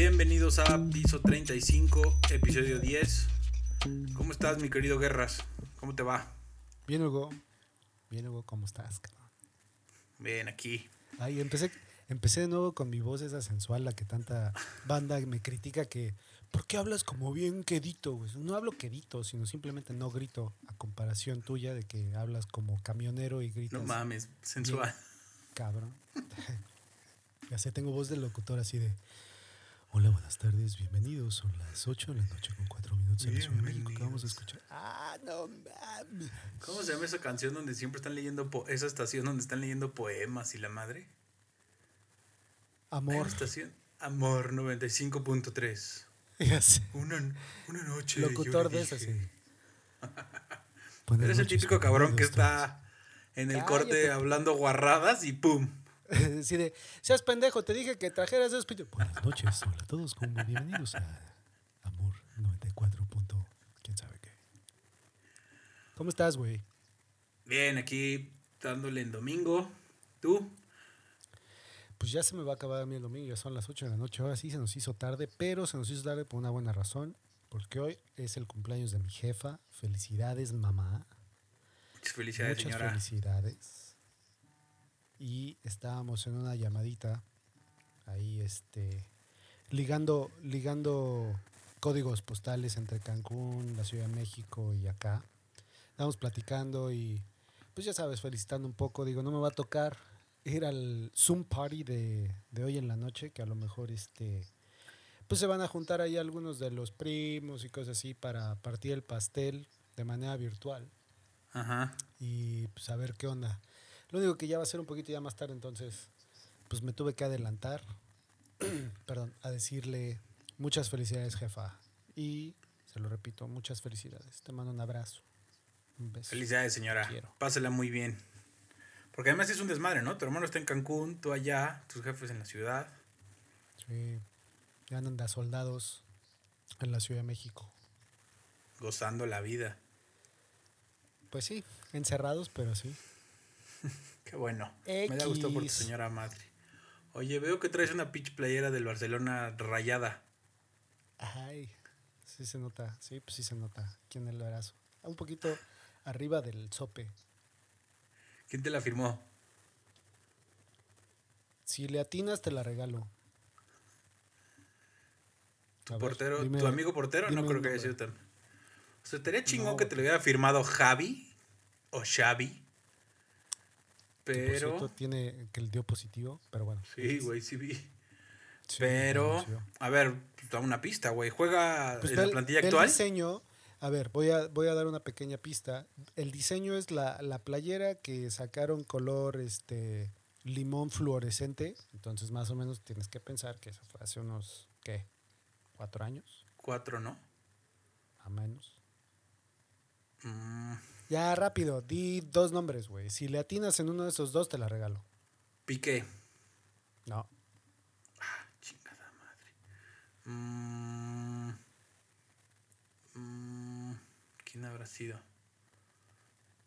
Bienvenidos a Piso 35, episodio 10. ¿Cómo estás, mi querido Guerras? ¿Cómo te va? Bien, Hugo. Bien, Hugo, ¿cómo estás? cabrón? Bien, aquí. Ay, empecé, empecé de nuevo con mi voz esa sensual, la que tanta banda me critica que... ¿Por qué hablas como bien quedito? güey? No hablo quedito, sino simplemente no grito, a comparación tuya de que hablas como camionero y gritas. No mames, sensual. Cabrón. ya sé, tengo voz de locutor así de... Hola, buenas tardes, bienvenidos. Son las 8 de la noche con 4 minutos en la Ciudad de México que vamos a escuchar. Ah, no mames. ¿Cómo se llama esa canción donde siempre están leyendo, po- esa estación donde están leyendo poemas y la madre? Amor. estación. Amor 95.3. Ya sé. Una, una noche. Locutor de esas, sí. Eres el típico ¿cómo cabrón que está en el Cállate. corte hablando guarradas y ¡pum! Así de, seas pendejo, te dije que trajeras esos pito-". Buenas noches, hola a todos, como bienvenidos a Amor 94. punto quién sabe qué. ¿Cómo estás, güey? Bien, aquí dándole en domingo. ¿Tú? Pues ya se me va a acabar a mí el domingo, ya son las 8 de la noche. Ahora sí se nos hizo tarde, pero se nos hizo tarde por una buena razón, porque hoy es el cumpleaños de mi jefa. Felicidades, mamá. Muchas felicidades, Muchas señora. felicidades. Y estábamos en una llamadita ahí, este, ligando, ligando códigos postales entre Cancún, la Ciudad de México y acá. Estábamos platicando y, pues ya sabes, felicitando un poco. Digo, no me va a tocar ir al Zoom Party de, de hoy en la noche, que a lo mejor, este, pues se van a juntar ahí algunos de los primos y cosas así para partir el pastel de manera virtual Ajá. y pues a ver qué onda. Lo único que ya va a ser un poquito ya más tarde, entonces pues me tuve que adelantar, perdón, a decirle muchas felicidades jefa y se lo repito, muchas felicidades. Te mando un abrazo, un beso. Felicidades, señora. Quiero. Pásela muy bien. Porque además es un desmadre, ¿no? Tu hermano está en Cancún, tú allá, tus jefes en la ciudad. Sí, ya andan de soldados en la Ciudad de México. Gozando la vida. Pues sí, encerrados, pero sí. Qué bueno. Me da gusto por tu señora madre. Oye, veo que traes una pitch playera del Barcelona rayada. Ay, sí se nota, sí, pues sí se nota aquí en el brazo. Un poquito arriba del sope. ¿Quién te la firmó? Si le atinas, te la regalo. ¿Tu A ver, portero, dime- tu amigo portero? No creo que haya sido tan. O sea, estaría chingón No, que te lo hubiera firmado Javi o Xavi. Que por Pero. cierto tiene que el dio positivo, pero bueno. Sí, güey, sí vi. Sí, Pero, a ver, da una pista, güey. ¿Juega Pues en la plantilla ve el actual? diseño, a ver, voy a, voy a dar una pequeña pista. El diseño es la, la playera que sacaron color este limón fluorescente. Entonces, más o menos tienes que pensar que eso fue hace unos, ¿qué? ¿Cuatro años? Cuatro, ¿no? A menos. Mm, Ya, rápido, di dos nombres, güey. Si le atinas en uno de esos dos, te la regalo. Piqué. No. Chingada madre. Mm, mm, ¿Quién habrá sido?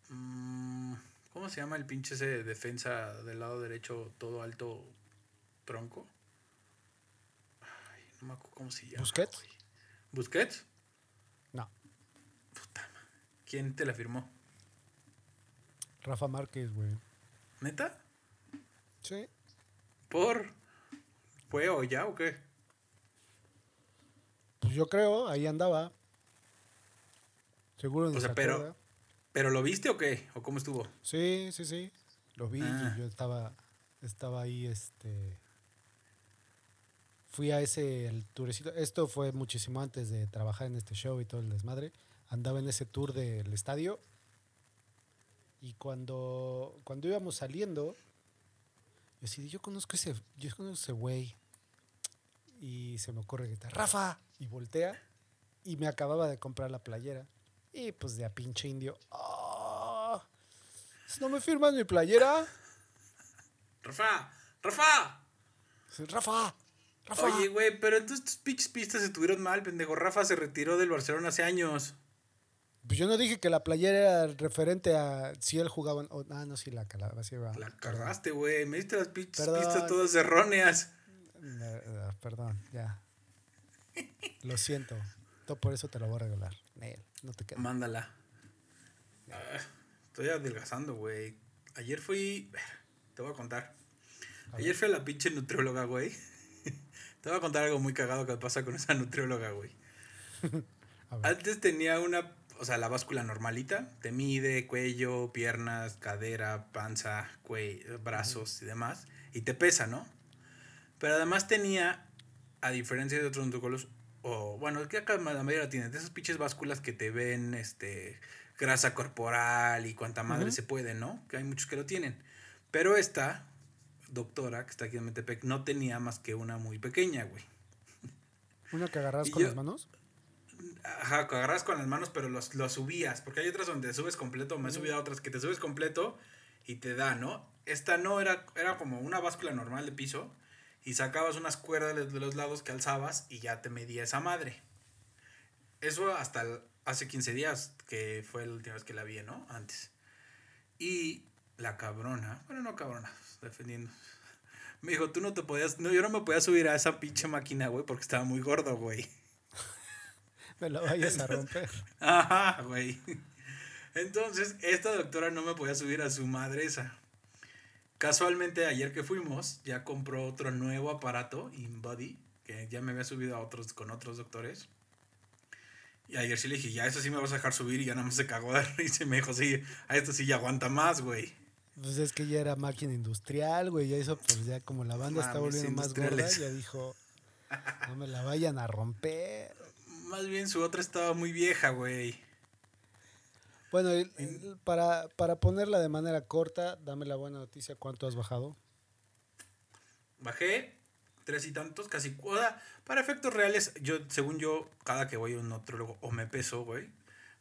Mm, ¿Cómo se llama el pinche ese de defensa del lado derecho, todo alto, tronco? Ay, no me acuerdo cómo se llama. ¿Busquets? güey. ¿Busquets? ¿Quién te la firmó? Rafa Márquez, güey. ¿Neta? Sí. ¿Por? ¿Fue o ya o qué? Pues yo creo, ahí andaba. Seguro ni O sea, se pero-. ¿Pero lo viste o qué? ¿O cómo estuvo? Sí, sí, sí. Lo vi Ah. y yo estaba, estaba ahí, este... Fui a ese el tourecito. Esto fue muchísimo antes de trabajar en este show y todo el desmadre. Andaba en ese tour del estadio. Y cuando, cuando íbamos saliendo, yo así, yo conozco ese, yo conozco ese güey. Y se me ocurre gritar, Rafa. Y voltea. Y me acababa de comprar la playera. Y pues de a pinche indio. "Ah, ¿No me firmas mi playera? ¡Rafa! ¡Rafa! Sí, Rafa, Rafa. Oye, güey, pero entonces tus pinches pistas estuvieron mal, pendejo. Rafa se retiró del Barcelona hace años. Pues yo no dije que la playera era referente a si él jugaba. o- ah, no, sí, la calaba. Sí, va. La cagaste, güey. Me diste las pistas todas erróneas. Perdón, ya. Lo siento. Todo por eso te lo voy a regalar. No te queda. Mándala. Ah, estoy adelgazando, güey. Ayer fui. Te voy a contar. Ayer fui a la pinche nutrióloga, güey. Te voy a contar algo muy cagado que pasa con esa nutrióloga, güey. Antes tenía una, o sea, la báscula normalita. Te mide cuello, piernas, cadera, panza, cuello, brazos y demás. Y te pesa, ¿no? Pero además tenía, a diferencia de otros nutricólogos, o bueno, que acá la mayoría tienen, de esas pinches básculas que te ven, este, grasa corporal y cuanta madre se puede, ¿no? Que hay muchos que lo tienen. Pero esta doctora, que está aquí en Metepec, no tenía más que una muy pequeña, güey. ¿Una que agarras con yo- las manos? Ajá, que agarras con las manos, pero los, los subías. Porque hay otras donde subes completo. Me he subido a otras que te subes completo y te da, ¿no? Esta no era, era como una báscula normal de piso. Y sacabas unas cuerdas de los lados que alzabas y ya te medía esa madre. Eso hasta hace 15 días, que fue la última vez que la vi, ¿no? Antes. Y la cabrona, bueno, no cabrona, defendiendo. Me dijo, tú no te podías, no, yo no me podía subir a esa pinche máquina, güey, porque estaba muy gordo, güey. Me la vayas a romper. Ajá, güey. Entonces, esta doctora no me podía subir a su madre esa. Casualmente, ayer que fuimos, ya compró otro nuevo aparato, InBody, que ya me había subido a otros con otros doctores. Y ayer sí le dije, ya eso sí me vas a dejar subir y ya nada más se cagó de risa y me dijo, sí, a esto sí ya aguanta más, güey. Pues es que ya era máquina industrial, güey. Ya eso, pues ya como la banda está volviendo más gorda, ya dijo, no me la vayan a romper. Más bien su otra estaba muy vieja, güey. Bueno, el- el- para, para ponerla de manera corta, dame la buena noticia, ¿cuánto has bajado? Bajé tres y tantos, casi. O sea, para efectos reales, yo, según yo, cada que voy a un nutriólogo o me peso, güey,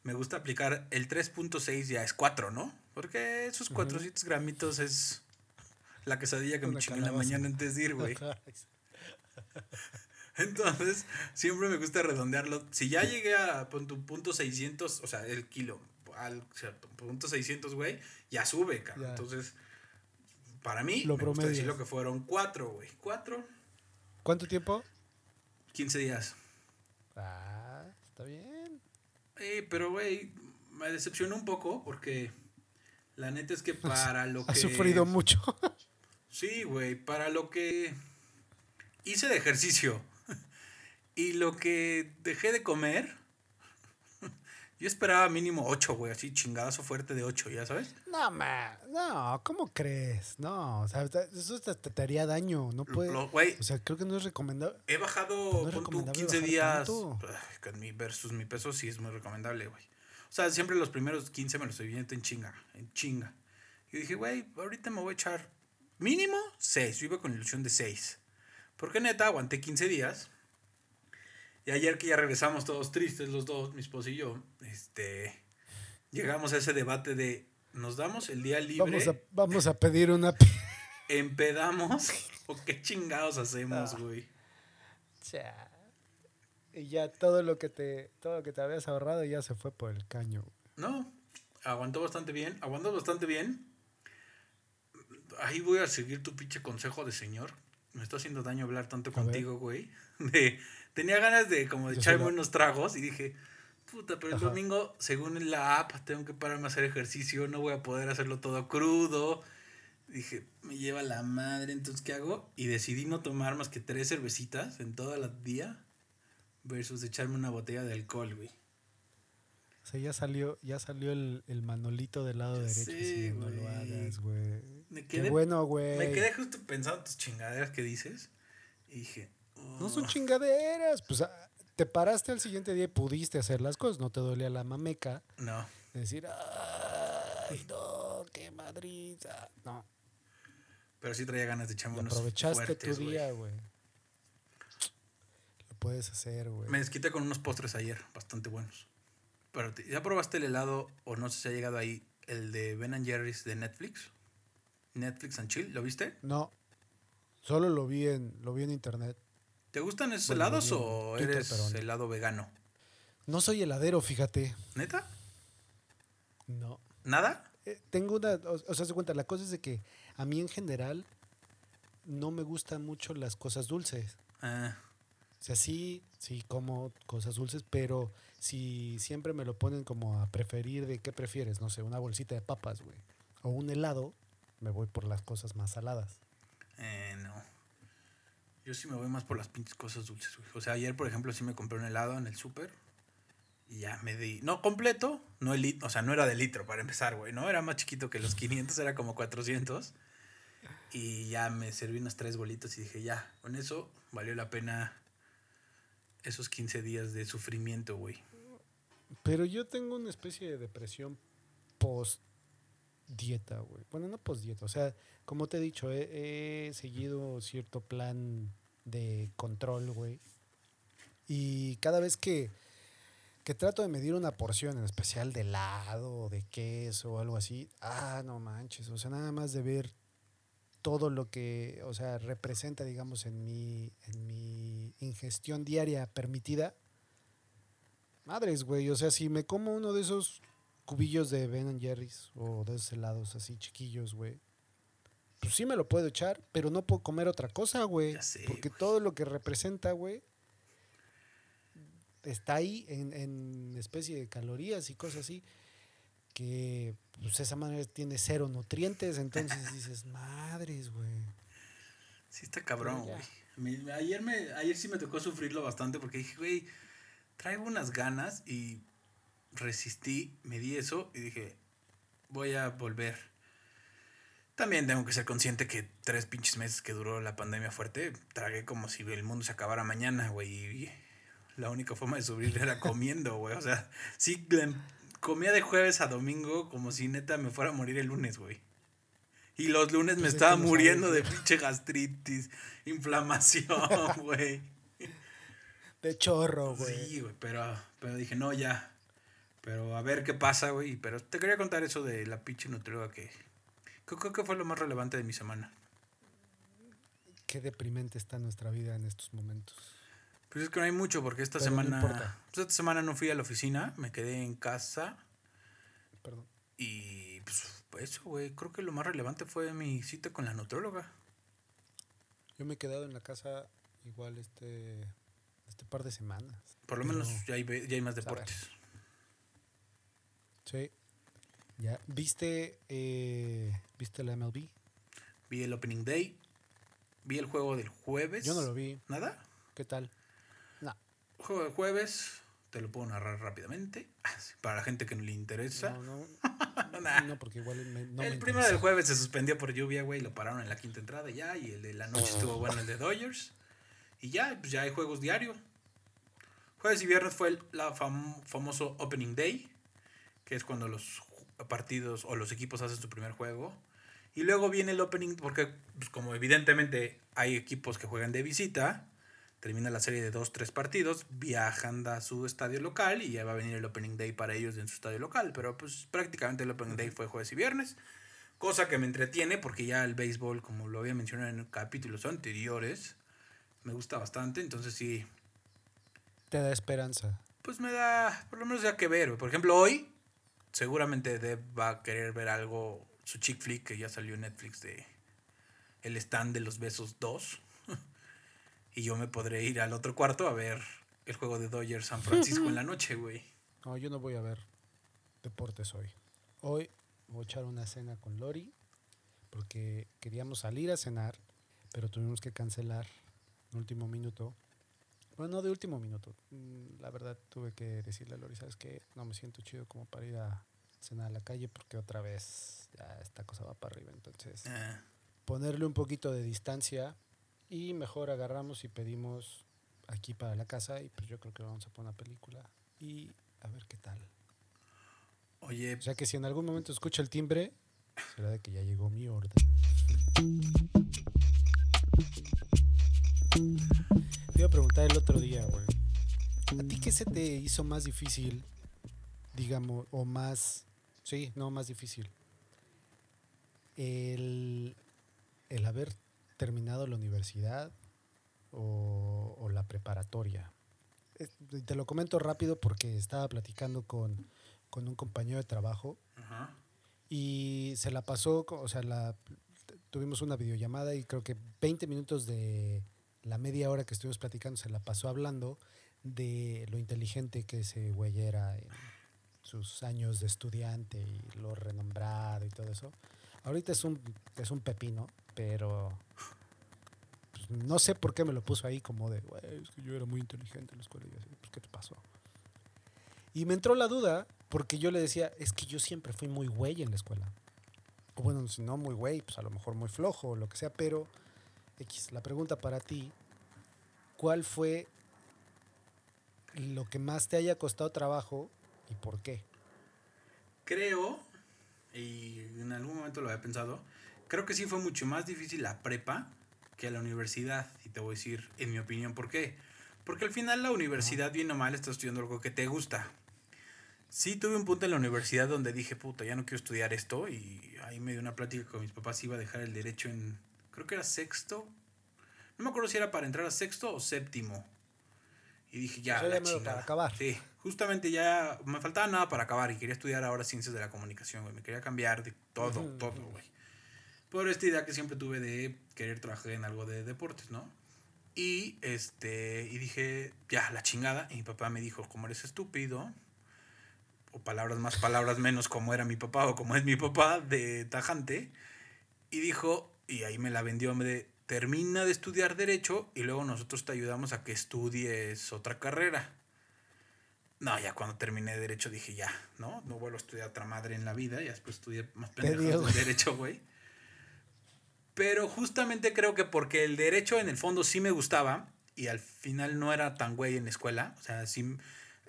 me gusta aplicar el 3.6 ya es 4, ¿no? Porque esos 400 gramitos es la quesadilla que me chingué en la mañana antes de ir, güey. Entonces, siempre me gusta redondearlo. Si ya llegué a tu punto 600, o sea, el kilo, al cierto, punto 600, güey, ya sube, cabrón. Ya. Entonces, para mí, Lo me gusta decirlo que fueron 4, güey. 4, ¿Cuánto tiempo? 15 días. Ah, está bien. Eh, pero, güey, me decepcionó un poco porque la neta es que para lo que... Has sufrido mucho. Sí, güey, para lo que hice de ejercicio y lo que dejé de comer, yo esperaba mínimo 8, güey, así chingadazo fuerte de 8, ¿ya sabes? No, ma, no, ¿cómo crees? No, o sea, eso te, te haría daño, no puede. Lo- Güey, O sea, creo que no es recomendable. he bajado no pon tú, recomendable 15 bajar días ay, con versus mi peso, sí es muy recomendable, güey. O sea, siempre los primeros 15 me los estoy viendo en chinga, en chinga. Y dije, güey, ahorita me voy a echar mínimo 6. Yo iba con ilusión de 6. Porque neta, aguanté 15 días. Y ayer que ya regresamos todos tristes, los dos, mi esposo y yo, este, llegamos a ese debate de, ¿nos damos el día libre? Vamos a, vamos a pedir una. ¿Empedamos? ¿O qué chingados hacemos, Ah. güey? Cha. Y ya todo lo que te todo lo que te habías ahorrado ya se fue por el caño. No, aguantó bastante bien, aguantó bastante bien. Ahí voy a seguir tu pinche consejo de señor. Me está haciendo daño hablar tanto A ver. contigo, güey. De, tenía ganas de como de echarme la- unos tragos y dije, puta, pero el Ajá. domingo, según la app, tengo que pararme a hacer ejercicio, no voy a poder hacerlo todo crudo. Dije, me lleva la madre, entonces, ¿qué hago? Y decidí no tomar más que tres cervecitas en todo el día versus echarme una botella de alcohol, güey. O sea, ya salió, ya salió el, el manolito del lado Ya derecho. sí, no lo hagas, güey. Me Qué bueno, güey. Me quedé justo pensando en tus chingaderas que dices. Y dije. No son chingaderas. Pues ah, te paraste al siguiente día y pudiste hacer las cosas. No te dolía la mameca. No. de decir, ay, no, qué madriza. No, Pero sí traía ganas de echarme unos aprovechaste fuertes, tu día, güey. Lo puedes hacer, güey. Me desquité con unos postres ayer, bastante buenos. Pero ¿ya probaste el helado, o no sé si ha llegado ahí, el de Ben and Jerry's de Netflix? Netflix and Chill, ¿lo viste? No, solo lo vi en, lo vi en internet. ¿Te gustan esos Bueno, helados bien, o Twitter, eres helado vegano? No soy heladero, fíjate. ¿Neta? No. ¿Nada? Eh, tengo una, o, o sea, se cuenta, la cosa es de que a mí en general no me gustan mucho las cosas dulces. Ah, O sea, sí, sí como cosas dulces, pero si siempre me lo ponen como a preferir de qué prefieres, no sé, una bolsita de papas, güey, o un helado, me voy por las cosas más saladas. Eh, no. Yo sí me voy más por las pinches cosas dulces, güey. O sea, ayer, por ejemplo, sí me compré un helado en el súper. Y ya me di. No completo, no el o sea, no era de litro para empezar, güey, ¿no? Era más chiquito que los 500, era como 400. Y ya me serví unos tres bolitos y dije, ya, con eso valió la pena esos 15 días de sufrimiento, güey. Pero yo tengo una especie de depresión post dieta, güey. Bueno, no post dieta, o sea, como te he dicho, he seguido cierto plan de control, güey. Y cada vez que, que trato de medir una porción, en especial de helado de queso o algo así, ah, no manches, o sea, nada más de ver todo lo que, o sea, representa, digamos, en mi, en mi ingestión diaria permitida, Madres, güey. O sea, si me como uno de esos cubillos de Ben Jerry's o de esos helados así chiquillos, güey. Pues sí me lo puedo echar, pero no puedo comer otra cosa, güey. Porque todo lo que representa, güey, está ahí en, en especie de calorías y cosas así. Que pues esa manera tiene cero nutrientes. Entonces dices, madres, güey. Sí está cabrón, güey. Ayer, me, ayer sí me tocó sufrirlo bastante porque dije, güey, traigo unas ganas y resistí, me di eso y dije, voy a volver. También tengo que ser consciente que tres pinches meses que duró la pandemia fuerte, tragué como si el mundo se acabara mañana, güey. Y la única forma de subir era comiendo, güey. O sea, sí, comía de jueves a domingo como si neta me fuera a morir el lunes, güey. Y los lunes me Pues es estaba muriendo de pinche gastritis, inflamación, güey. De chorro, güey. Sí, güey, pero, pero dije, no, ya. Pero a ver qué pasa, güey. Pero te quería contar eso de la pinche nutrióloga que... Creo, que fue lo más relevante de mi semana. Qué deprimente está nuestra vida en estos momentos. Pues es que no hay mucho porque esta Pero no semana... importa. pues esta semana no fui a la oficina, me quedé en casa Perdón. y pues eso, güey. Creo que lo más relevante fue mi cita con la nutrióloga. Yo me he quedado en la casa igual este, este par de semanas. Por lo menos ya hay, ya hay más pues, deportes. Sí. Ya. ¿Viste, eh, ¿Viste la MLB? Vi el Opening Day. Vi el juego del jueves. Yo no lo vi. ¿Nada? ¿Qué tal? No. Juego del jueves. Te lo puedo narrar rápidamente. Para la gente que no le interesa. No, no, Nah. no, porque igual me, no el me primero del jueves se suspendió por lluvia, güey. Lo pararon en la quinta entrada ya. Y el de la noche estuvo bueno, el de Dodgers. Y ya, pues ya hay juegos diario. Jueves y viernes fue el la fam- famoso Opening Day. Que es cuando los partidos o los equipos hacen su primer juego. Y luego viene el Opening, porque pues, como evidentemente hay equipos que juegan de visita. Termina la serie de dos, tres partidos, viajan a su estadio local y ya va a venir el Opening Day para ellos en su estadio local. Pero pues prácticamente el Opening Day fue jueves y viernes. Cosa que me entretiene porque ya el béisbol, como lo había mencionado en capítulos anteriores, me gusta bastante. Entonces sí, Te da esperanza. pues me da por lo menos ya que ver. Por ejemplo, hoy seguramente Deb va a querer ver algo, su chick flick que ya salió en Netflix de El stand de los besos 2. y yo me podré ir al otro cuarto a ver el juego de Dodgers San Francisco en la noche, güey. No, yo no voy a ver deportes hoy. Hoy voy a echar una cena con Lori porque queríamos salir a cenar, pero tuvimos que cancelar en último minuto. Bueno, no de último minuto. Mm, La verdad tuve que decirle a Lori, ¿sabes qué? No me siento chido como para ir a cenar a la calle porque otra vez ya esta cosa va para arriba. Entonces, Ah, ponerle un poquito de distancia y mejor agarramos y pedimos aquí para la casa y pues yo creo que vamos a poner una película y a ver qué tal. oye, O sea que si en algún momento escucha el timbre, será de que ya llegó mi orden. Te iba a preguntar el otro día, güey. ¿A ti qué se te hizo más difícil, digamos, o más, sí, no más difícil? El, el haber terminado la universidad o, o la preparatoria. Te lo comento rápido porque estaba platicando con, con un compañero de trabajo ajá, y se la pasó, o sea, la, tuvimos una videollamada y creo que 20 minutos de, la media hora que estuvimos platicando se la pasó hablando de lo inteligente que ese güey era en sus años de estudiante y lo renombrado y todo eso. Ahorita es un, es un pepino, pero pues, no sé por qué me lo puso ahí como de, güey, es que yo era muy inteligente en la escuela y así, pues, ¿qué te pasó? Y me entró la duda porque yo le decía, es que yo siempre fui muy güey en la escuela. O bueno, si no muy güey, pues a lo mejor muy flojo o lo que sea, pero X, la pregunta para ti, ¿cuál fue lo que más te haya costado trabajo y por qué? Creo, y en algún momento lo había pensado, creo que sí fue mucho más difícil la prepa que la universidad. Y te voy a decir, en mi opinión, ¿por qué? Porque al final la universidad, bien o mal, estás estudiando algo que te gusta. Sí, tuve un punto en la universidad donde dije, puta, ya no quiero estudiar esto. Y ahí me dio una plática con mis papás, iba a dejar el derecho en, creo que era sexto. No me acuerdo si era para entrar a sexto o séptimo. Y dije, ya, sea, la chingada. para acabar. Sí, justamente ya me faltaba nada para acabar y quería estudiar ahora ciencias de la comunicación, güey. Me quería cambiar de todo, Ujú, todo, ujú. güey. Por esta idea que siempre tuve de querer trabajar en algo de deportes, ¿no? Y este, y dije, ya, la chingada. Y mi papá me dijo, como eres estúpido, o palabras más, palabras menos, como era mi papá o como es mi papá, de tajante. Y dijo, y ahí me la vendió, me de, termina de estudiar Derecho y luego nosotros te ayudamos a que estudies otra carrera. No, ya cuando terminé Derecho dije, ya, ¿no? No vuelvo a estudiar otra madre en la vida. Y después estudié más pendejadas de. Derecho, güey. Pero justamente creo que porque el Derecho en el fondo sí me gustaba y al final no era tan güey en la escuela. O sea, sí...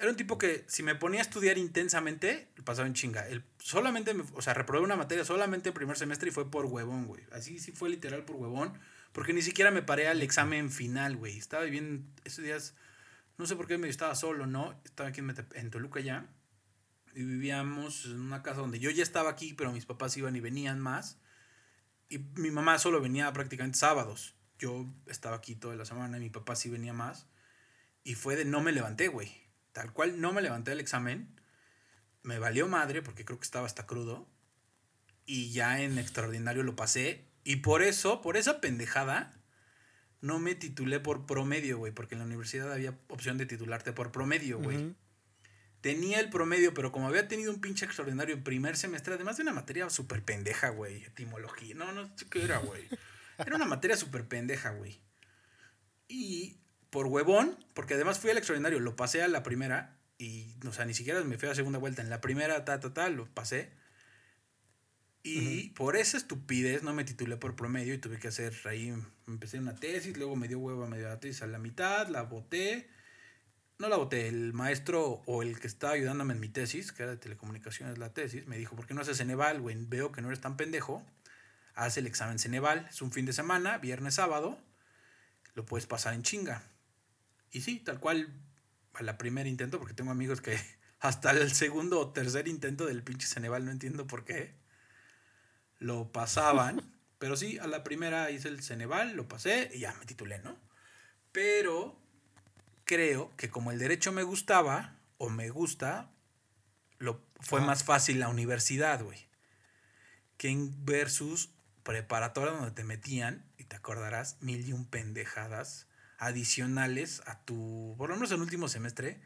Era un tipo que si me ponía a estudiar intensamente, pasaba en chinga. El, solamente, me- o sea, reprobé una materia solamente el primer semestre y fue por huevón, güey. Así sí fue literal por huevón. Porque ni siquiera me paré al examen final, güey. Estaba viviendo esos días, no sé por qué me estaba solo, ¿no? Estaba aquí en, en Toluca ya. Y vivíamos en una casa donde yo ya estaba aquí, pero mis papás iban y venían más. Y mi mamá solo venía prácticamente sábados. Yo estaba aquí toda la semana y mi papá sí venía más. Y fue de no me levanté, güey. Tal cual no me levanté del examen. Me valió madre porque creo que estaba hasta crudo. Y ya en extraordinario lo pasé. Y por eso, por esa pendejada, no me titulé por promedio, güey. Porque en la universidad había opción de titularte por promedio, güey. Ujú. Tenía el promedio, pero como había tenido un pinche extraordinario en primer semestre, además de una materia súper pendeja, güey. Etimología. No, no sé qué era, güey. Era una materia súper pendeja, güey. Y por huevón, porque además fui al extraordinario, lo pasé a la primera. Y, o sea, ni siquiera me fui a la segunda vuelta. En la primera, ta, ta, ta, lo pasé. Y por esa estupidez no me titulé por promedio y tuve que hacer ahí, empecé una tesis, luego me dio huevo a medio la tesis a la mitad, la boté. No la boté, el maestro o el que estaba ayudándome en mi tesis, que era de telecomunicaciones la tesis, me dijo, ¿por qué no haces Ceneval, güey? Veo que no eres tan pendejo. Haz el examen Ceneval, es un fin de semana, viernes, sábado, lo puedes pasar en chinga. Y sí, tal cual, a la primera intento, porque tengo amigos que hasta el segundo o tercer intento del pinche Ceneval, no entiendo por qué, lo pasaban. pero sí, a la primera hice el Ceneval, lo pasé y ya me titulé, ¿no? Pero creo que como el derecho me gustaba, o me gusta, lo, fue más fácil la universidad, güey. Que en versus preparatoria donde te metían, y te acordarás, mil y un pendejadas adicionales a tu, por lo menos en último semestre.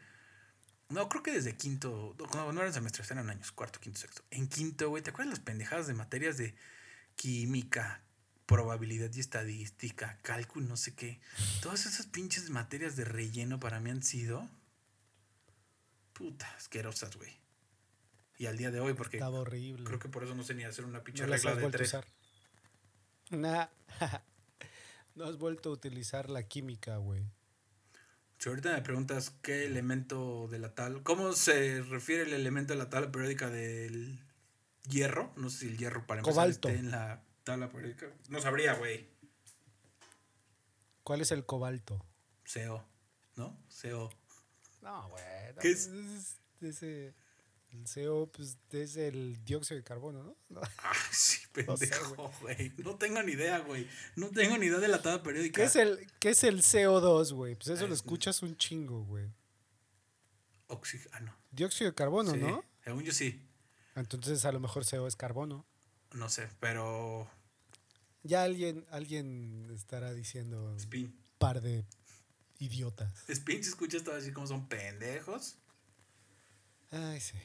No, creo que desde quinto, no, no eran semestres, eran años, cuarto, quinto, sexto. En quinto, güey, ¿te acuerdas las pendejadas de materias de química, probabilidad y estadística, cálculo, no sé qué? Todas esas pinches materias de relleno para mí han sido puta, asquerosas, güey. Y al día de hoy, porque Estaba horrible. creo que por eso no sé ni hacer una pinche no las regla de tres. Nah. no has vuelto a utilizar la química, güey. Si ahorita me preguntas qué elemento de la tal, ¿cómo se refiere el elemento de la tabla periódica del hierro? No sé si el hierro para empezar Cobalto. esté en la tabla periódica. No sabría, güey. ¿Cuál es el cobalto? CO, ¿no? CO. No, güey. no, ¿Qué es? es ese, el CO pues, es el dióxido de carbono, ¿no? No. Ay, sí, pendejo, güey. No tengo ni idea, güey. No tengo ni idea de la tabla periódica. ¿Qué es el, qué es el CO2, güey? Pues eso Ah, lo es- escuchas un chingo, güey. Oxígeno. Dióxido de carbono, sí, ¿no? Según yo sí. Entonces a lo mejor CO es carbono. No sé, pero ya alguien, alguien estará diciendo Spin. par de idiotas. Spin, si escuchas, todo así como son pendejos. Ay, sí.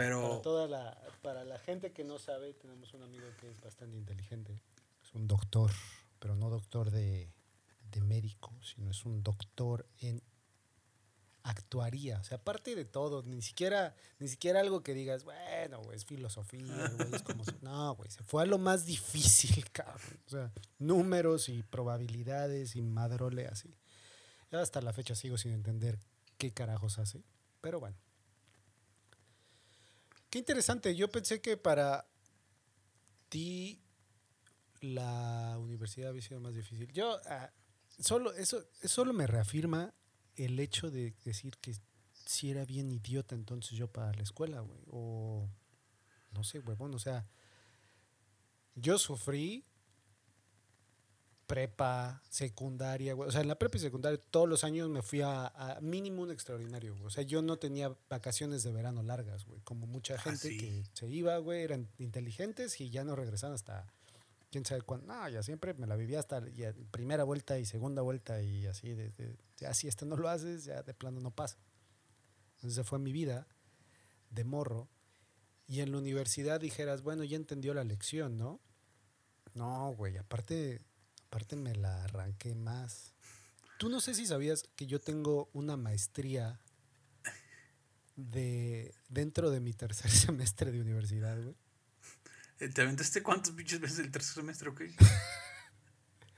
Pero. Para toda la, para la gente que no sabe, tenemos un amigo que es bastante inteligente. Es un doctor, pero no doctor de, de médico, sino es un doctor en actuaría. O sea, aparte de todo, ni siquiera, ni siquiera algo que digas, bueno, güey, es filosofía, güey, es como... No, güey, se fue a lo más difícil, cabrón. O sea, números y probabilidades y madrole así. Hasta la fecha sigo sin entender qué carajos hace, pero bueno. Qué interesante, yo pensé que para ti la universidad había sido más difícil. Yo, ah, solo, eso, solo me reafirma el hecho de decir que si era bien idiota entonces yo para la escuela, güey. O no sé, huevón, o sea, yo sufrí prepa, secundaria, güey. O sea, en la prepa y secundaria todos los años me fui a, a mínimo un extraordinario, güey. O sea, yo no tenía vacaciones de verano largas, güey. Como mucha gente sí. que se iba, güey, eran inteligentes y ya no regresaban hasta quién sabe cuándo. No, ya siempre me la vivía hasta ya primera vuelta y segunda vuelta y así. De, de- ya si esto no lo haces, ya de plano no pasa. Entonces fue mi vida de morro. Y en la universidad dijeras, bueno, ya entendió la lección, ¿no? No, güey, aparte, aparte me la arranqué más. Tú no sé si sabías que yo tengo una maestría de dentro de mi tercer semestre de universidad, güey. eh, ¿Te aventaste cuántos pinches veces el tercer semestre, ok?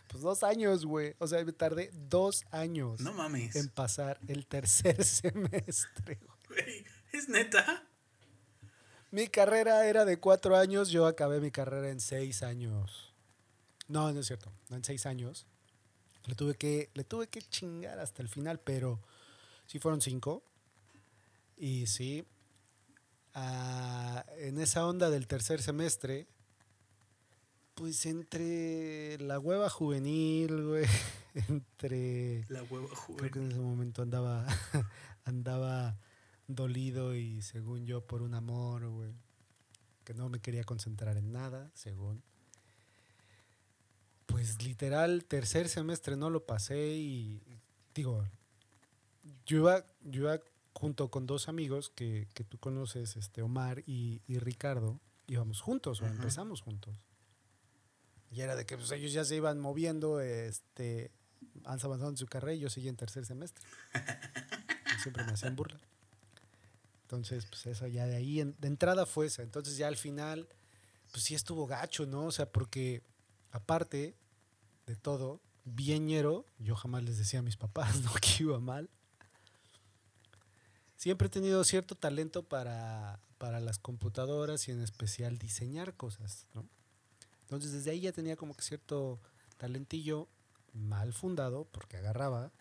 Pues dos años, güey. O sea, me tardé dos años No mames. en pasar el tercer semestre. güey. Güey, ¿Es neta? Mi carrera era de cuatro años, yo acabé mi carrera en seis años. No, no es cierto, en seis años. Le tuve que, le tuve que chingar hasta el final, pero sí fueron cinco. Y sí, ah, en esa onda del tercer semestre, pues entre la hueva juvenil, güey, entre La hueva Creo que en ese momento andaba, andaba dolido y según yo por un amor, güey. Que no me quería concentrar en nada, según. Pues literal, tercer semestre no lo pasé y digo, yo iba, yo iba junto con dos amigos que, que tú conoces, este Omar y, y Ricardo, íbamos juntos o empezamos juntos. Y era de que pues, ellos ya se iban moviendo, este, han avanzado en su carrera y yo seguía en tercer semestre. Siempre me hacían burla. Entonces, pues eso ya de ahí, en- de entrada fue esa. Entonces ya al final, pues sí estuvo gacho, ¿no? O sea, porque aparte de todo, bienñero, yo jamás les decía a mis papás, ¿no? Que iba mal. Siempre he tenido cierto talento para, para las computadoras y en especial diseñar cosas, ¿no? Entonces desde ahí ya tenía como que cierto talentillo mal fundado, porque agarraba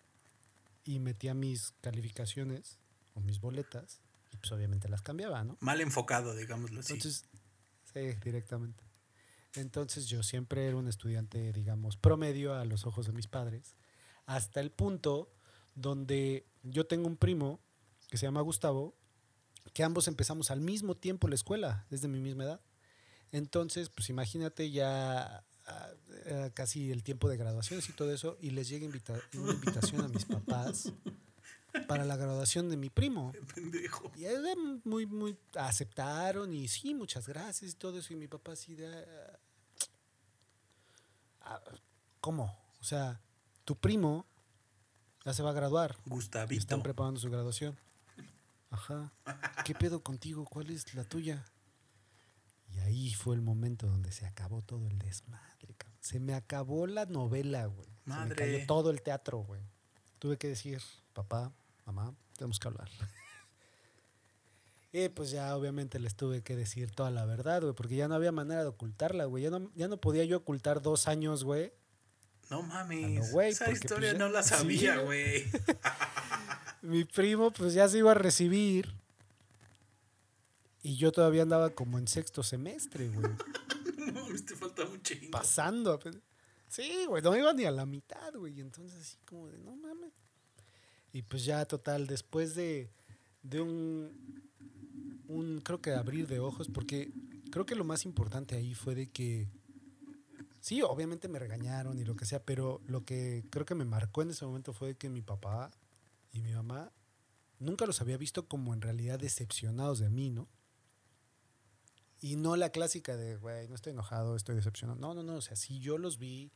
y metía mis calificaciones o mis boletas y pues obviamente las cambiaba, ¿no? Mal enfocado, digámoslo así. Entonces, sí, directamente. Entonces yo siempre era un estudiante, digamos, promedio a los ojos de mis padres, hasta el punto donde yo tengo un primo que se llama Gustavo, que ambos empezamos al mismo tiempo la escuela, desde mi misma edad. Entonces, pues imagínate ya ah, casi el tiempo de graduaciones y todo eso, y les llega invita- una invitación a mis papás para la graduación de mi primo. Pendejo. Y era muy, muy, aceptaron y sí, muchas gracias y todo eso. Y mi papá así de, ah, ¿cómo? O sea, tu primo ya se va a graduar. Gustavito. Están preparando su graduación. Ajá. ¿Qué pedo contigo? ¿Cuál es la tuya? Y ahí fue el momento donde se acabó todo el desmadre, cabrón. Se me acabó la novela, güey. Se me Madre. cayó todo el teatro, güey. Tuve que decir, papá, mamá, tenemos que hablar. Y pues ya obviamente les tuve que decir toda la verdad, güey, porque ya no había manera de ocultarla, güey. Ya no, ya no podía yo ocultar dos años, güey. No A mames. güey, Esa historia pues, ya- no la sabía, güey. güey. Mi primo pues ya se iba a recibir. Y yo todavía andaba como en sexto semestre, güey. no te falta un chingo. Pasando. Sí, güey, no iba ni a la mitad, güey. Entonces así como de, no mames. Y pues ya total, después de, de un, un, creo que abrir de ojos, porque creo que lo más importante ahí fue de que Sí, obviamente me regañaron y lo que sea, pero lo que creo que me marcó en ese momento fue que mi papá y mi mamá nunca los había visto como en realidad decepcionados de mí, ¿no? Y no la clásica de, güey, no estoy enojado, estoy decepcionado. No, no, no, o sea, sí yo los vi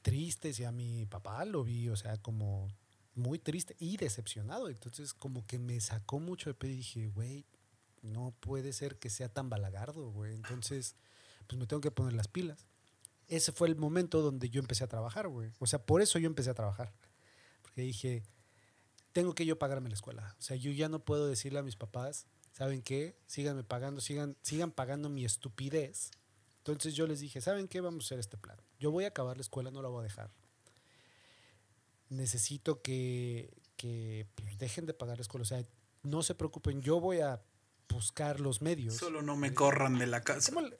tristes y a mi papá lo vi, o sea, como muy triste y decepcionado. Entonces, como que me sacó mucho de pedo y dije, güey, no puede ser que sea tan balagardo, güey. Entonces, pues me tengo que poner las pilas. Ese fue el momento donde yo empecé a trabajar, güey. O sea, por eso yo empecé a trabajar. Porque dije, tengo que yo pagarme la escuela. O sea, yo ya no puedo decirle a mis papás, ¿saben qué? Síganme pagando, sigan, sigan pagando mi estupidez. Entonces yo les dije, ¿saben qué? Vamos a hacer este plan. Yo voy a acabar la escuela, no la voy a dejar. Necesito que, que pues, dejen de pagar la escuela. O sea, no se preocupen, yo voy a buscar los medios. Solo no me corran de la casa. ¿Cómo le-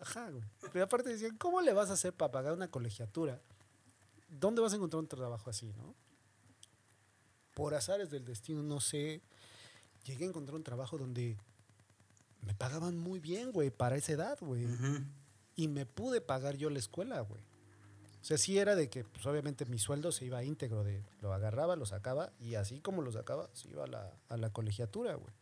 Ajá, güey. Pero aparte decían, ¿cómo le vas a hacer para pagar una colegiatura? ¿Dónde vas a encontrar un trabajo así, no? Por azares del destino, no sé. Llegué a encontrar un trabajo donde me pagaban muy bien, güey, para esa edad, güey. Y me pude pagar yo la escuela, güey. Sea, sí era de que, pues obviamente mi sueldo se iba íntegro, de lo agarraba, lo sacaba, y así como lo sacaba, se iba a la, a la colegiatura, güey.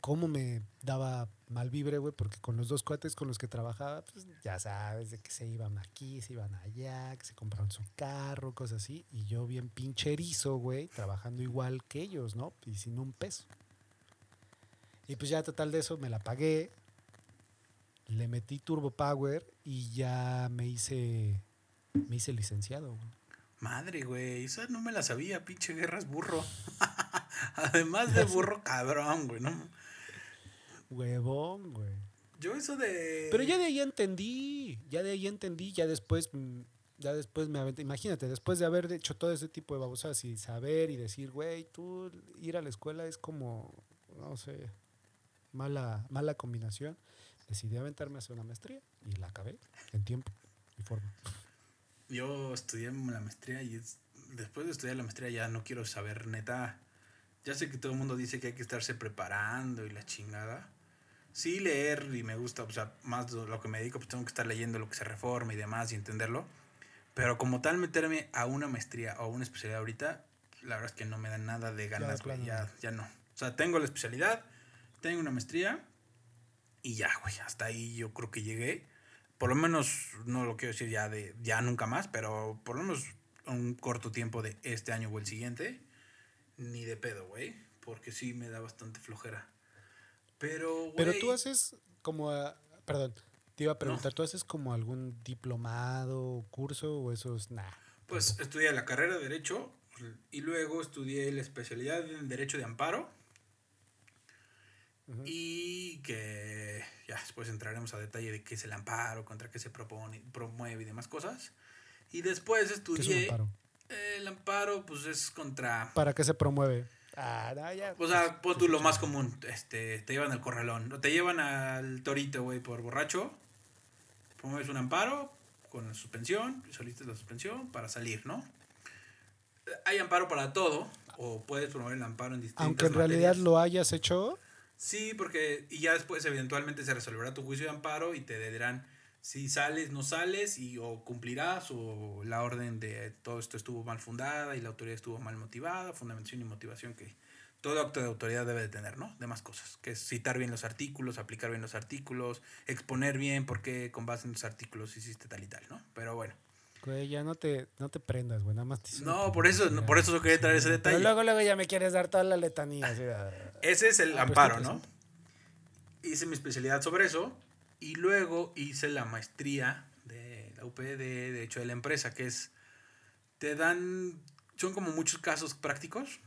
¿Cómo me daba mal vibre, güey? Porque con los dos cuates con los que trabajaba, pues ya sabes, de que se iban aquí, se iban allá, que se compraron su carro, cosas así. Y yo bien pinche erizo, güey, trabajando igual que ellos, ¿no? Y sin un peso. Y pues ya total de eso me la pagué, le metí Turbo Power y ya me hice, me hice licenciado. Madre, güey, esa no me la sabía, pinche guerras burro. Además de burro, cabrón, güey, ¿no? Huevón, güey. Yo eso de... Pero ya de ahí entendí, ya de ahí entendí, ya después, ya después me aventé, imagínate, después de haber hecho todo ese tipo de babosadas y saber y decir, güey, tú ir a la escuela es como, no sé, mala, mala combinación, decidí aventarme a hacer una maestría y la acabé en tiempo y forma. Yo estudié la maestría y es- después de estudiar la maestría ya no quiero saber, neta. Ya sé que todo el mundo dice que hay que estarse preparando y la chingada. Sí, leer y me gusta, o sea, más lo que me dedico, pues tengo que estar leyendo lo que se reforma y demás y entenderlo. Pero como tal, meterme a una maestría o a una especialidad ahorita, la verdad es que no me da nada de ganas, plano Ya, ya no. O sea, tengo la especialidad, tengo una maestría y ya, güey. Hasta ahí yo creo que llegué. Por lo menos, no lo quiero decir ya de ya nunca más, pero por lo menos un corto tiempo de este año o el siguiente, ni de pedo, güey. Porque sí me da bastante flojera. Pero, güey. Pero tú haces como, a- perdón, te iba a preguntar, ¿tú haces como algún diplomado, curso o eso es nada? Pues estudié la carrera de Derecho y luego estudié la especialidad en Derecho de Amparo. Ujú. Y que ya después entraremos a detalle de qué es el amparo, contra qué se propone, promueve y demás cosas. Y después ¿Qué es un estudié. amparo? El amparo, pues es contra. ¿Para qué se promueve? Ah, no, ya. O sea, pon tú lo más común. Este, te llevan al corralón. O te llevan al torito, güey, por borracho. Promueves un amparo con la suspensión. Solicitas la suspensión para salir, ¿no? Hay amparo para todo. O puedes promover el amparo en distintas Aunque en realidad materias. lo hayas hecho, Sí, porque y ya después eventualmente se resolverá tu juicio de amparo y te dirán si sales, no sales y o cumplirás o la orden de todo esto estuvo mal fundada y la autoridad estuvo mal motivada, fundamentación y motivación que todo acto de autoridad debe de tener, ¿no? Demás cosas, que citar bien los artículos, aplicar bien los artículos, exponer bien por qué con base en los artículos hiciste tal y tal, ¿no? Pero bueno, güey, ya no te, no te prendas, güey, nada más te no, por eso, publicidad. por eso yo quería traer ese Pero detalle. luego, luego ya me quieres dar toda la letanía. así, ah. Ese es el Ah, pues, amparo, sí, ¿no? pues, Hice mi especialidad sobre eso y luego hice la maestría de la UPD, de hecho, de la empresa, que es, te dan, son como muchos casos prácticos,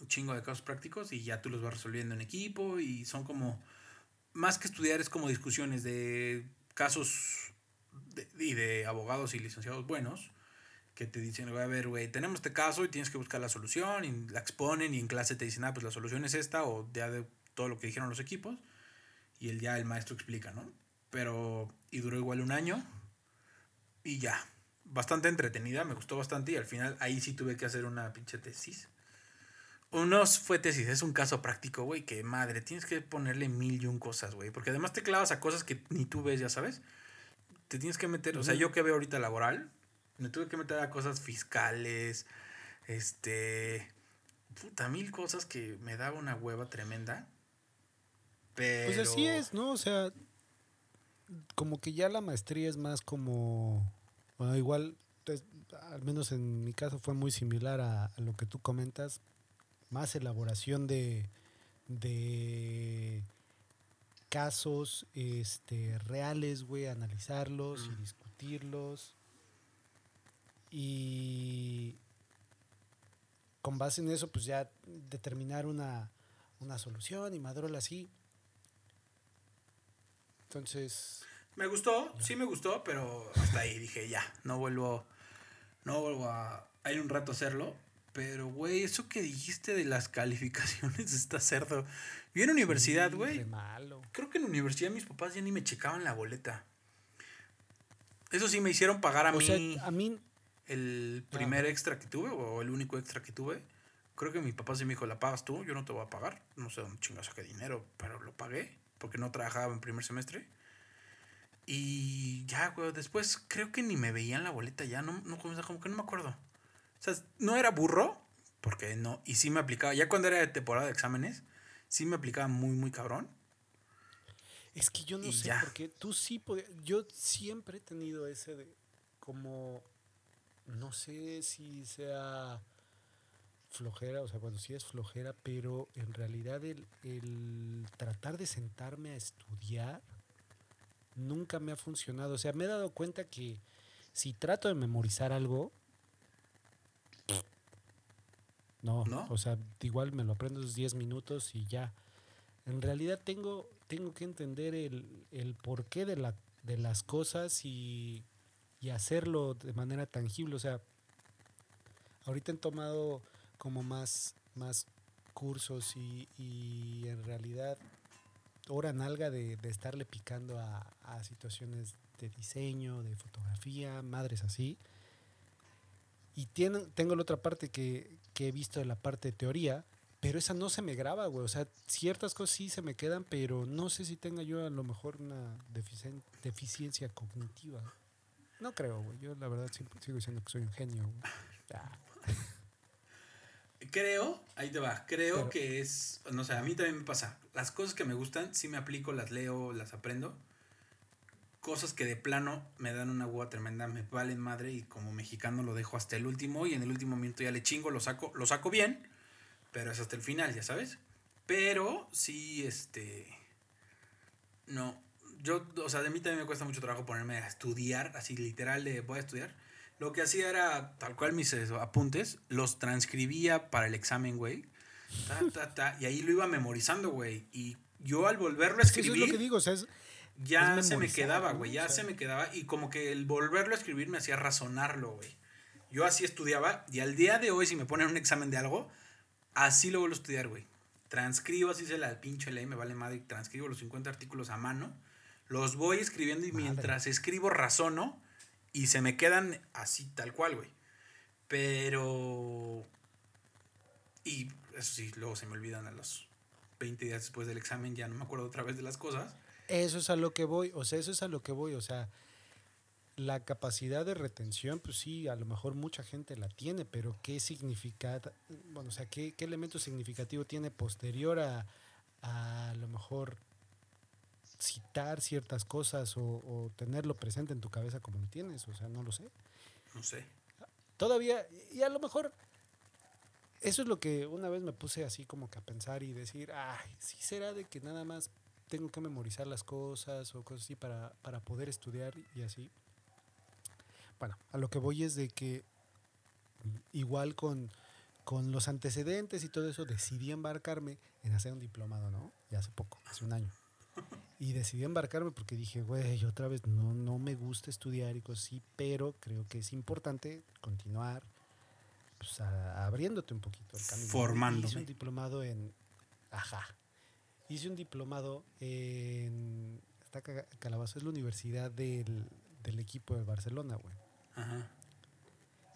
un chingo de casos prácticos y ya tú los vas resolviendo en equipo y son como, más que estudiar es como discusiones de casos y de abogados y licenciados buenos que te dicen, a ver, güey, tenemos este caso y tienes que buscar la solución y la exponen y en clase te dicen, ah, pues la solución es esta o ya de todo lo que dijeron los equipos y el, ya el maestro explica, ¿no? Pero, y duró igual un año y ya, bastante entretenida, me gustó bastante y al final ahí sí tuve que hacer una pinche tesis. O no fue tesis, es un caso práctico, güey, que madre, tienes que ponerle mil y un cosas, güey, porque además te clavas a cosas que ni tú ves, ya sabes. Te tienes que meter, o sea, yo que veo ahorita laboral, me tuve que meter a cosas fiscales, este, puta, mil cosas que me daba una hueva tremenda. Pero... Pues así es, ¿no? O sea, como que ya la maestría es más como, bueno, igual, pues, al menos en mi caso fue muy similar a, a lo que tú comentas, más elaboración de, de casos este, reales, güey, analizarlos y discutirlos. Y con base en eso, pues ya determinar una, una solución y madrola así. Entonces. Me gustó, sí me gustó, pero hasta ahí dije, ya, no vuelvo, no vuelvo a, hay un rato a hacerlo. Pero, güey, eso que dijiste de las calificaciones está cerdo. Yo en universidad, güey. Creo que en universidad mis papás ya ni me checaban la boleta. Eso sí me hicieron pagar a mí. a mí. El primer extra que tuve, o el único extra que tuve. Creo que mi papá sí me dijo, la pagas tú, yo no te voy a pagar. No sé dónde chingas saqué dinero, pero lo pagué. Porque no trabajaba en primer semestre. Y ya, güey, después creo que ni me veían la boleta ya. No, no, como que no me acuerdo. O sea, no era burro, porque no, y sí me aplicaba, ya cuando era de temporada de exámenes, sí me aplicaba muy, muy cabrón. Es que yo no sé, porque tú sí podías, yo siempre he tenido ese de, como, no sé si sea flojera, o sea, bueno, sí es flojera, pero en realidad el, el tratar de sentarme a estudiar nunca me ha funcionado. O sea, me he dado cuenta que si trato de memorizar algo, no, o sea, igual me lo aprendo en 10 minutos y ya. En realidad tengo, tengo que entender el, porqué de, la, de las cosas y, hacerlo de manera tangible. O sea, ahorita he tomado como más, más cursos y, en realidad hora nalga de, de estarle picando a, a, situaciones de diseño, de fotografía, madres así. Y tengo la otra parte que, que he visto de la parte de teoría, pero esa no se me graba, güey. O sea, ciertas cosas sí se me quedan, pero no sé si tenga yo a lo mejor una deficiencia cognitiva. No creo, güey. Yo la verdad sigo diciendo que soy un genio, Creo, ahí te va, creo que es, no sé, a mí también me pasa. Las cosas que me gustan, sí me aplico, las leo, las aprendo cosas que de plano me dan una agua tremenda, me valen madre y como mexicano lo dejo hasta el último y en el último minuto ya le chingo, lo saco, lo saco bien, pero es hasta el final, ya sabes. Pero sí, este, no, yo, o sea, de mí también me cuesta mucho trabajo ponerme a estudiar, así literal de voy a estudiar. Lo que hacía era, tal cual mis eh, apuntes, los transcribía para el examen, güey. y ahí lo iba memorizando, güey. Y yo al volverlo a escribir... eso es lo que digo, o sea, es ya se me quedaba, güey, ya se me quedaba y como que el volverlo a escribir me hacía razonarlo, güey. Yo así estudiaba y al día de hoy si me ponen un examen de algo, así lo vuelvo a estudiar, güey. Transcribo, así se la pinche ley, me vale madre, transcribo los 50 artículos a mano, los voy escribiendo y mientras escribo razono y se me quedan así tal cual, güey. Pero... Y eso sí, luego se me olvidan a los 20 días después del examen, ya no me acuerdo otra vez de las cosas. Eso es a lo que voy, o sea, eso es a lo que voy, o sea, la capacidad de retención, pues sí, a lo mejor mucha gente la tiene, pero ¿qué significa, bueno, o sea, qué, elemento significativo tiene posterior a, a, lo mejor citar ciertas cosas o, tenerlo presente en tu cabeza como lo tienes? O sea, no lo sé. No sé. Todavía, y a lo mejor eso es lo que una vez me puse así como que a pensar y decir, ay, sí será de que nada más tengo que memorizar las cosas o cosas así para, para poder estudiar y así. Bueno, a lo que voy es de que igual con, con los antecedentes y todo eso decidí embarcarme en hacer un diplomado, ¿no? Ya hace poco, hace un año. Y decidí embarcarme porque dije, güey, otra vez no, no me gusta estudiar y cosas así, pero creo que es importante continuar pues, abriéndote un poquito el camino. Formándome. Hice un diplomado en, ajá, hice un diplomado en esta Calabazo, es la universidad del, equipo de Barcelona, güey. Ajá.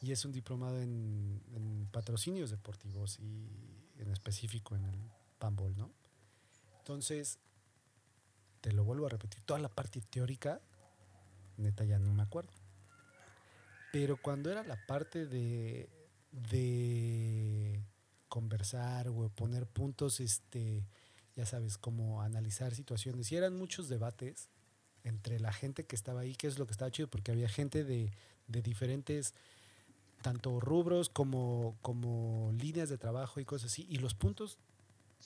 Y es un diplomado en, patrocinios deportivos y en específico en el panball, ¿no? Entonces, te lo vuelvo a repetir, toda la parte teórica neta ya no me acuerdo. Pero cuando era la parte de, de conversar o poner puntos, este, ya sabes, como analizar situaciones, y eran muchos debates entre la gente que estaba ahí, que es lo que estaba chido, porque había gente de, de diferentes tanto rubros como, como líneas de trabajo y cosas así, y los puntos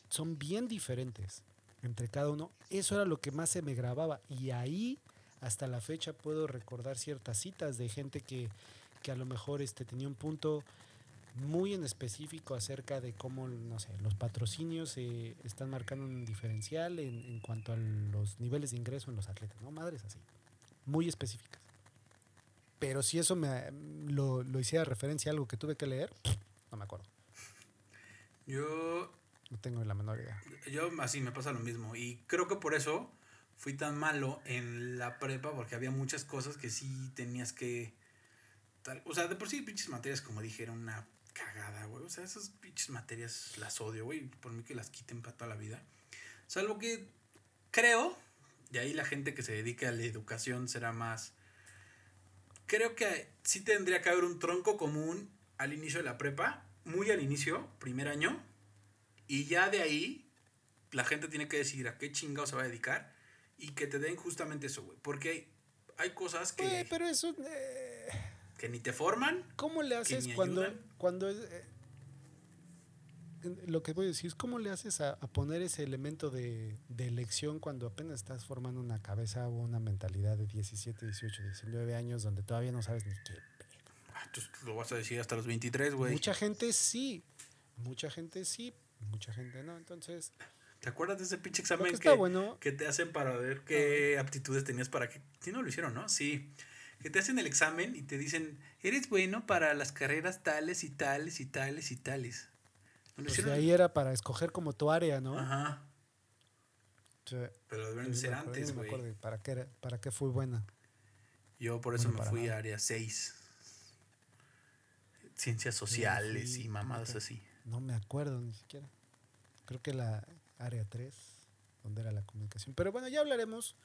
son bien diferentes entre cada uno. Eso era lo que más se me grababa, y ahí hasta la fecha puedo recordar ciertas citas de gente que, que a lo mejor este, tenía un punto muy en específico acerca de cómo, no sé, los patrocinios eh, están marcando un diferencial en, en, cuanto a los niveles de ingreso en los atletas, ¿no? Madres así, muy específicas. Pero si eso me lo, lo hiciera referencia a algo que tuve que leer, no me acuerdo. Yo... No tengo la menor idea. Yo así me pasa lo mismo. Y creo que por eso fui tan malo en la prepa, porque había muchas cosas que sí tenías que... O sea, de por sí pinches materias, como dije, era una cagada, güey. O sea, esas pinches materias las odio, güey. Por mí que las quiten para toda la vida. Salvo que creo, y ahí la gente que se dedica a la educación será más... Creo que sí tendría que haber un tronco común al inicio de la prepa, muy al inicio, primer año, y ya de ahí la gente tiene que decidir a qué chingado se va a dedicar y que te den justamente eso, güey. Porque hay, hay cosas que... Güey, pero eso... Eh, que ni te forman. ¿Cómo le haces cuando, ayudan. Cuando es, eh, lo que voy a decir es cómo le haces a, a poner ese elemento de, de, elección cuando apenas estás formando una cabeza o una mentalidad de 17, 18, 19 años donde todavía no sabes ni qué. Ah, tú lo vas a decir hasta los 23, güey. Mucha gente sí, mucha gente sí, mucha gente no, entonces... ¿Te acuerdas de ese pinche examen que, que, bueno, que, te hacen para ver qué aptitudes tenías para que... Sí, no lo hicieron, ¿no? Sí que te hacen el examen y te dicen, eres bueno para las carreras tales y tales y tales y tales. Pues de ahí era para escoger como tu área, ¿no? Ajá. Sí. Pero deben ser antes, güey. No ¿Para qué, era, ¿Para qué fui buena? Yo por eso bueno, me fui nada. a área 6. Ciencias sociales y mamadas no, así. No me acuerdo ni siquiera. Creo que la área 3, donde era la comunicación. Pero bueno, ya hablaremos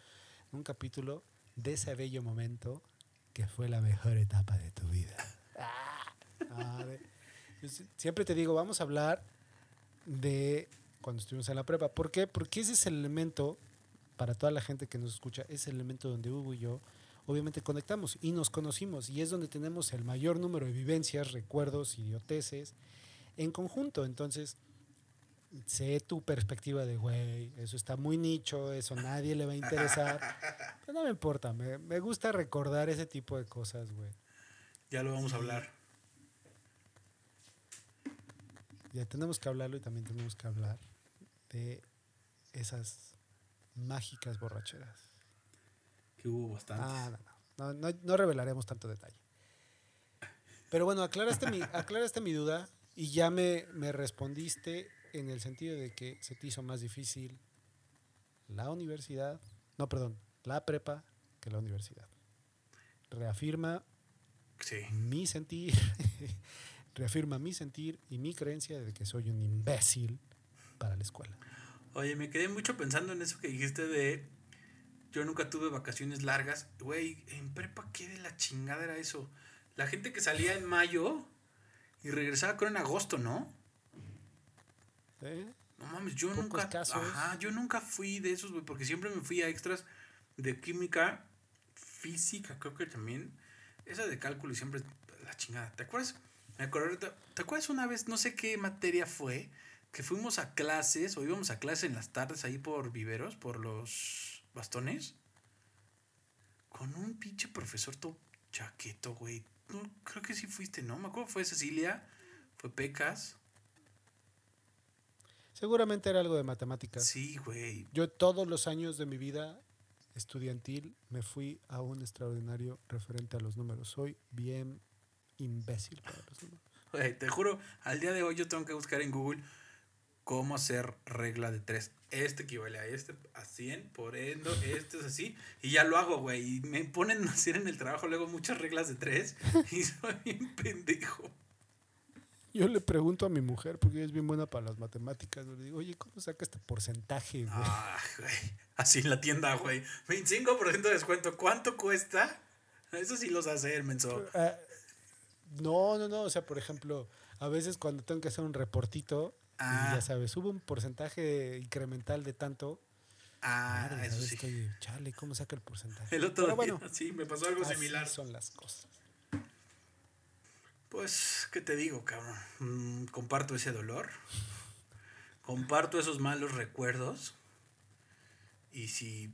en un capítulo de ese bello momento que fue la mejor etapa de tu vida. Ah, siempre te digo, vamos a hablar de cuando estuvimos en la prepa. ¿Por qué? Porque ese es el elemento, para toda la gente que nos escucha, es el elemento donde Hugo y yo obviamente conectamos y nos conocimos y es donde tenemos el mayor número de vivencias, recuerdos, idioteces en conjunto. Entonces, sé tu perspectiva de, güey, eso está muy nicho, eso nadie le va a interesar. Pero no me importa, me, me gusta recordar ese tipo de cosas, güey. Ya lo vamos a hablar. Ya tenemos que hablarlo y también tenemos que hablar de esas mágicas borracheras. Que hubo bastantes. Ah, no, no, no, no revelaremos tanto detalle. Pero bueno, aclaraste mi, aclaraste mi duda y ya me, me respondiste en el sentido de que se te hizo más difícil la universidad, no, perdón, la prepa que la universidad. Reafirma sí. mi sentir, reafirma mi sentir y mi creencia de que soy un imbécil para la escuela. Oye, me quedé mucho pensando en eso que dijiste de yo nunca tuve vacaciones largas. Güey, en prepa, ¿qué de la chingada era eso? La gente que salía en mayo y regresaba creo en agosto, ¿no? ¿Eh? No mames, yo Pocos nunca. casos. Ajá, yo nunca fui de esos, güey, porque siempre me fui a extras de química, física, creo que también. Esa de cálculo y siempre la chingada. ¿Te acuerdas? Me acuerdo, ¿te, ¿Te acuerdas una vez, no sé qué materia fue, que fuimos a clases o íbamos a clases en las tardes ahí por viveros, por los bastones? Con un pinche profesor todo chaqueto, güey. No, creo que sí fuiste, ¿no? Me acuerdo fue Cecilia, fue Pecas. Seguramente era algo de matemáticas. Sí, güey. Yo todos los años de mi vida estudiantil me fui a un extraordinario referente a los números. Soy bien imbécil para los números. Güey, te juro, al día de hoy yo tengo que buscar en Google cómo hacer regla de tres. Este equivale a este, a 100, por ende, este es así. Y ya lo hago, güey. Y me ponen a hacer en el trabajo luego muchas reglas de tres. Y soy bien pendejo. Yo le pregunto a mi mujer, porque ella es bien buena para las matemáticas. Le digo, oye, ¿cómo saca este porcentaje, güey? Ah, güey. Así en la tienda, güey. 25% de descuento. ¿Cuánto cuesta? Eso sí los hace el menso. Ah, no, no, no. O sea, por ejemplo, a veces cuando tengo que hacer un reportito, y Ah. ya sabes, sube un porcentaje incremental de tanto. Ah, madre, eso sí. Estoy, chale, ¿cómo saca el porcentaje? El otro Pero día, bueno, sí, me pasó algo así similar. son las cosas. Pues, ¿qué te digo, cabrón? Mm, comparto ese dolor. Comparto esos malos recuerdos. Y si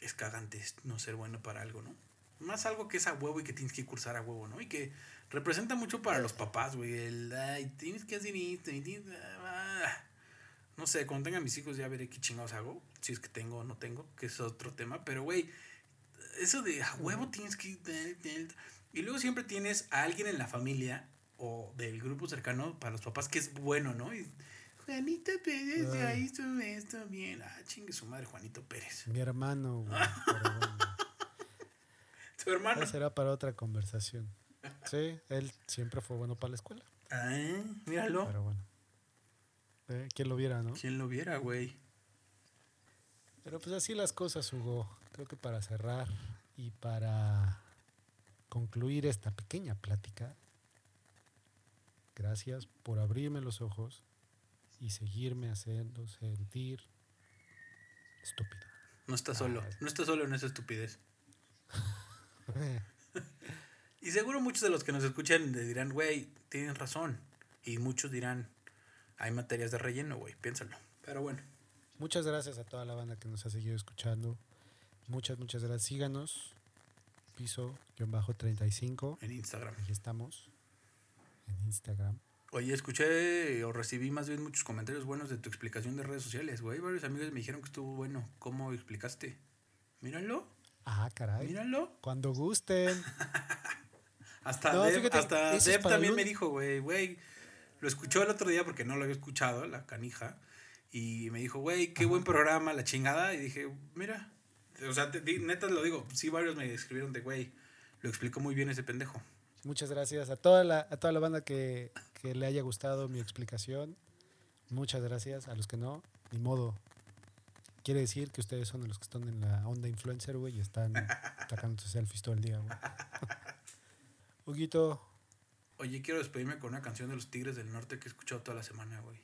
es cagante no ser bueno para algo, ¿no? Más algo que es a huevo y que tienes que cursar a huevo, ¿no? Y que representa mucho para los papás, güey. El, ay, tienes que hacer esto. ah". No sé, cuando tenga mis hijos ya veré qué chingados hago. Si es que tengo o no tengo, que es otro tema. Pero, güey, eso de a huevo tienes que... Y luego siempre tienes a alguien en la familia o del grupo cercano para los papás que es bueno, ¿no? Y, Juanito Pérez ya Ay. hizo esto bien. Ah, chingue su madre, Juanito Pérez. Mi hermano, güey. bueno, Tu hermano. será para otra conversación. Sí, él siempre fue bueno para la escuela. Ah, míralo. Pero bueno. Eh, ¿Quién lo viera, no? ¿Quién lo viera, güey? Pero pues así las cosas, Hugo. Creo que para cerrar y para concluir esta pequeña plática, gracias por abrirme los ojos y seguirme haciendo sentir estúpido. No está solo. Ah. No está solo en esa estupidez. Y seguro muchos de los que nos escuchan le dirán, güey, tienen razón. Y muchos dirán, hay materias de relleno, güey, piénsalo. Pero bueno, Muchas gracias a toda la banda que nos ha seguido escuchando. Muchas, muchas gracias. Síganos. Piso-35. en Instagram. Aquí estamos. En Instagram. Oye, escuché o recibí más bien muchos comentarios buenos de tu explicación de redes sociales, güey. Varios amigos me dijeron que estuvo bueno. ¿Cómo explicaste? Míralo, Ah, caray. míralo. Cuando gusten. Hasta No, fíjate, hasta para también me dijo, güey, güey. Lo escuchó el otro día porque no lo había escuchado, la canija. Y me dijo, güey, qué buen programa, la chingada. Y dije, mira. O sea, te- neta lo digo. Sí, varios me escribieron de, güey, lo explicó muy bien ese pendejo. Muchas gracias a toda la, a toda la banda que, que le haya gustado mi explicación. Muchas gracias. A los que no, ni modo. Quiere decir que ustedes son los que están en la onda influencer, güey, y están sacándose selfies todo el día, güey. Huguito, Oye, quiero despedirme con una canción de los Tigres del Norte que he escuchado toda la semana, güey.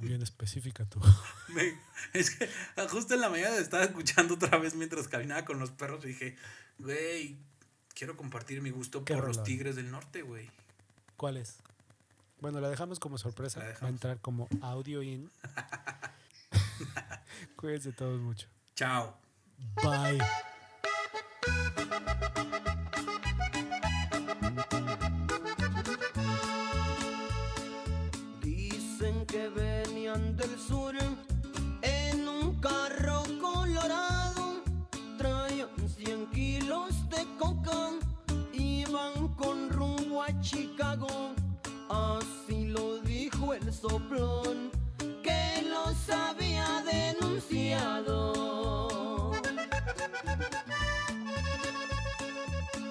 Bien específica tú. Me- es que justo en la mañana estaba escuchando otra vez mientras caminaba con los perros y dije, güey, quiero compartir mi gusto ¿Qué por los? Tigres del Norte, güey. ¿Cuál es? Bueno, la dejamos como sorpresa. Va a entrar como audio in. Cuídense todos mucho. Chao. Bye. que los había denunciado.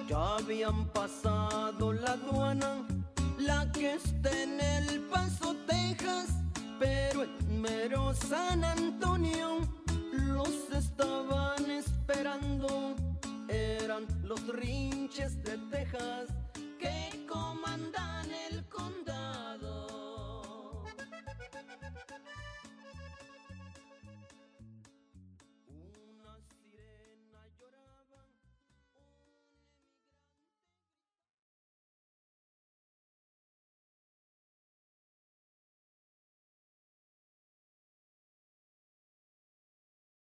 Ya habían pasado la aduana, la que está en El Paso, Texas, pero en mero San Antonio los estaban esperando. Eran los rinches de Texas que comandan el condado.